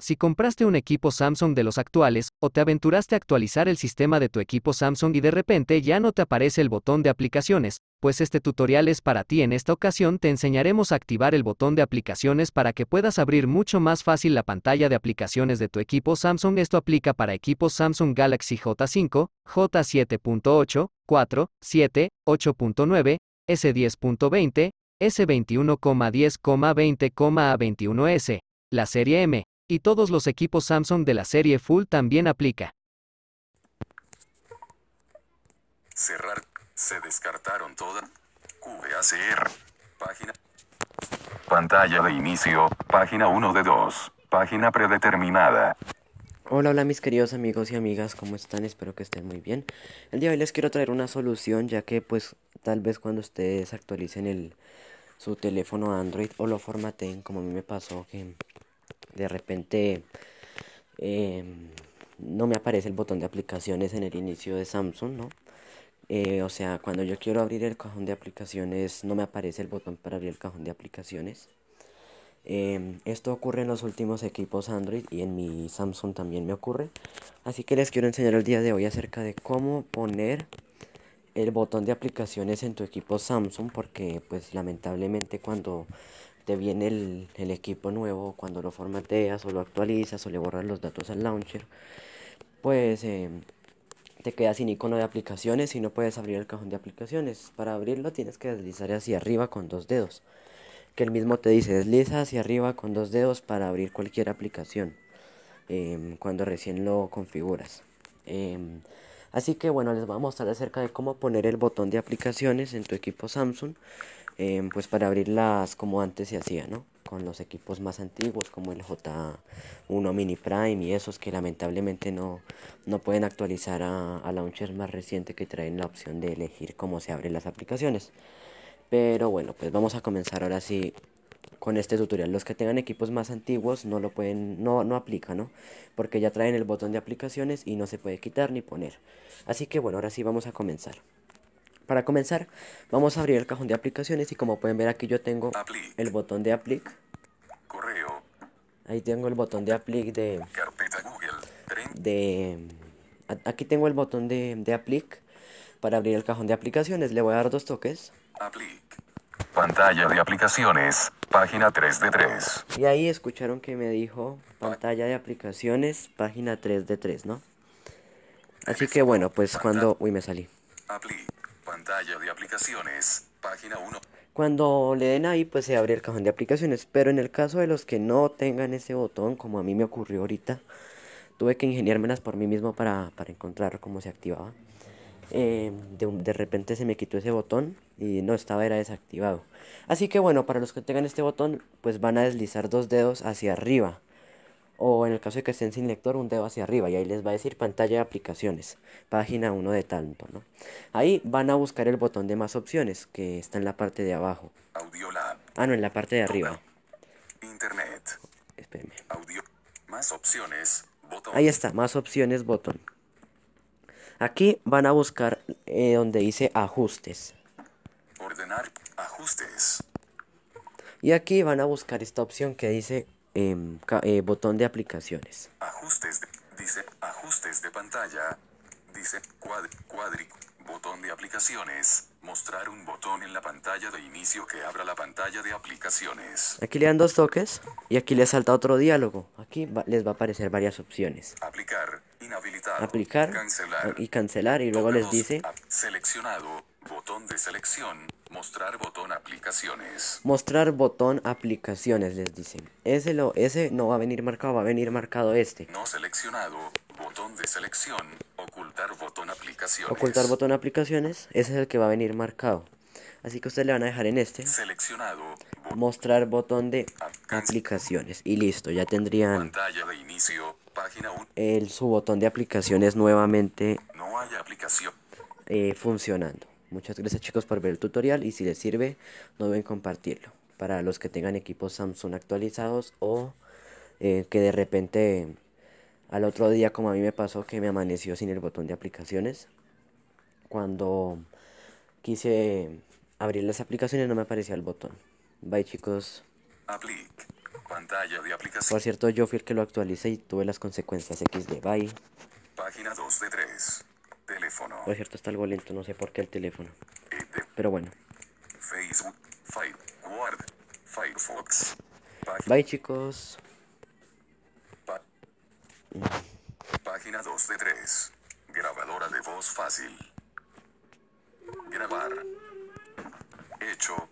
Si compraste un equipo Samsung de los actuales, o te aventuraste a actualizar el sistema de tu equipo Samsung y de repente ya no te aparece el botón de aplicaciones, pues este tutorial es para ti. En esta ocasión te enseñaremos a activar el botón de aplicaciones para que puedas abrir mucho más fácil la pantalla de aplicaciones de tu equipo Samsung. Esto aplica para equipos Samsung Galaxy J5, J7.8, 4, 7, 8.9, S10.20, S21,10,20,A21S, la serie M y todos los equipos Samsung de la serie Full también aplica. Cerrar. Se descartaron todas. QVACR. Página. Pantalla de inicio. Página 1 de 2. Página predeterminada. Hola, hola mis queridos amigos y amigas, ¿cómo están? Espero que estén muy bien. El día de hoy les quiero traer una solución ya que pues tal vez cuando ustedes actualicen el, su teléfono Android o lo formateen como a mí me pasó que de repente em, no me aparece el botón de aplicaciones en el inicio de Samsung, ¿no? Eh, o sea, cuando yo quiero abrir el cajón de aplicaciones, no me aparece el botón para abrir el cajón de aplicaciones. Em, esto ocurre en los últimos equipos Android y en mi Samsung también me ocurre. Así que les quiero enseñar el día de hoy acerca de cómo poner el botón de aplicaciones en tu equipo Samsung porque pues lamentablemente cuando te viene el, equipo nuevo cuando lo formateas o lo actualizas o le borras los datos al launcher, pues em, te quedas sin icono de aplicaciones y no puedes abrir el cajón de aplicaciones. Para abrirlo tienes que deslizar hacia arriba con dos dedos. Que el mismo te dice desliza hacia arriba con dos dedos para abrir cualquier aplicación em, cuando recién lo configuras. Em, así que bueno, les voy a mostrar acerca de cómo poner el botón de aplicaciones en tu equipo Samsung Em, pues para abrirlas como antes se hacía, ¿no? Con los equipos más antiguos como el J1 Mini Prime y esos que lamentablemente no, no pueden actualizar a, a launchers más recientes que traen la opción de elegir cómo se abren las aplicaciones. Pero bueno, pues vamos a comenzar ahora sí con este tutorial. Los que tengan equipos más antiguos no lo pueden, no, no aplica, ¿no? Porque ya traen el botón de aplicaciones y no se puede quitar ni poner. Así que bueno, ahora sí vamos a comenzar. Para comenzar, vamos a abrir el cajón de aplicaciones y como pueden ver aquí yo tengo el botón de Applic. Correo. Ahí tengo el botón de Applic de... Carpeta Google. De... Aquí tengo el botón de, de Applic para abrir el cajón de aplicaciones. Le voy a dar dos toques. Applic. Pantalla de aplicaciones, página 3 de 3. Y ahí escucharon que me dijo pantalla de aplicaciones, página 3 de 3, ¿no? Así que bueno, pues cuando... Uy, me salí. Applic. Pantalla de aplicaciones, página 1. Cuando le den ahí, pues se abre el cajón de aplicaciones. Pero en el caso de los que no tengan ese botón, como a mí me ocurrió ahorita, tuve que ingeniármelas por mí mismo para, encontrar cómo se activaba. Eh, de, de, repente se me quitó ese botón y no estaba, era desactivado. Así que bueno, para los que tengan este botón, pues van a deslizar dos dedos hacia arriba o en el caso de que estén sin lector un dedo hacia arriba y ahí les va a decir pantalla de aplicaciones, página 1 de tanto, ¿no? Ahí van a buscar el botón de más opciones que está en la parte de abajo. Audiolab. Ah, no, en la parte de arriba. Internet. Espérenme. Audio. Más opciones, botón. Ahí está, más opciones, botón. Aquí van a buscar eh, donde dice ajustes. Ordenar ajustes. Y aquí van a buscar esta opción que dice Em, eh, botón de aplicaciones. Ajustes, dice ajustes de pantalla, dice cuadri, botón de aplicaciones, mostrar un botón en la pantalla de inicio que abra la pantalla de aplicaciones. Aquí le dan dos toques y aquí le salta otro diálogo. Aquí les va a aparecer varias opciones. Aplicar, inhabilitar, aplicar cancelar, y cancelar y luego les dice seleccionado, botón de selección, Mostrar botón aplicaciones. Mostrar botón aplicaciones, les dicen. Ese, lo, ese no va a venir marcado, va a venir marcado este. No seleccionado, botón de selección, ocultar botón aplicaciones. Ocultar botón aplicaciones, ese es el que va a venir marcado. Así que ustedes le van a dejar en este. Seleccionado. Mostrar botón de aplicaciones. Y listo, ya tendrían. Pantalla de inicio, página 1. El, su botón de aplicaciones nuevamente. No hay aplicación. Eh, funcionando. Muchas gracias chicos por ver el tutorial y si les sirve no deben compartirlo. Para los que tengan equipos Samsung actualizados o eh, que de repente al otro día como a mí me pasó que me amaneció sin el botón de aplicaciones. Cuando quise abrir las aplicaciones no me aparecía el botón. Bye chicos. Pantalla de aplicación. Por cierto, yo fui el que lo actualicé y tuve las consecuencias XD. Bye. Página 2 de 3. Por cierto, está algo lento, no sé por qué el teléfono. Pero bueno. Facebook. Firefox. Bye chicos. Página 2 de 3. Grabadora de voz fácil. Grabar. Hecho.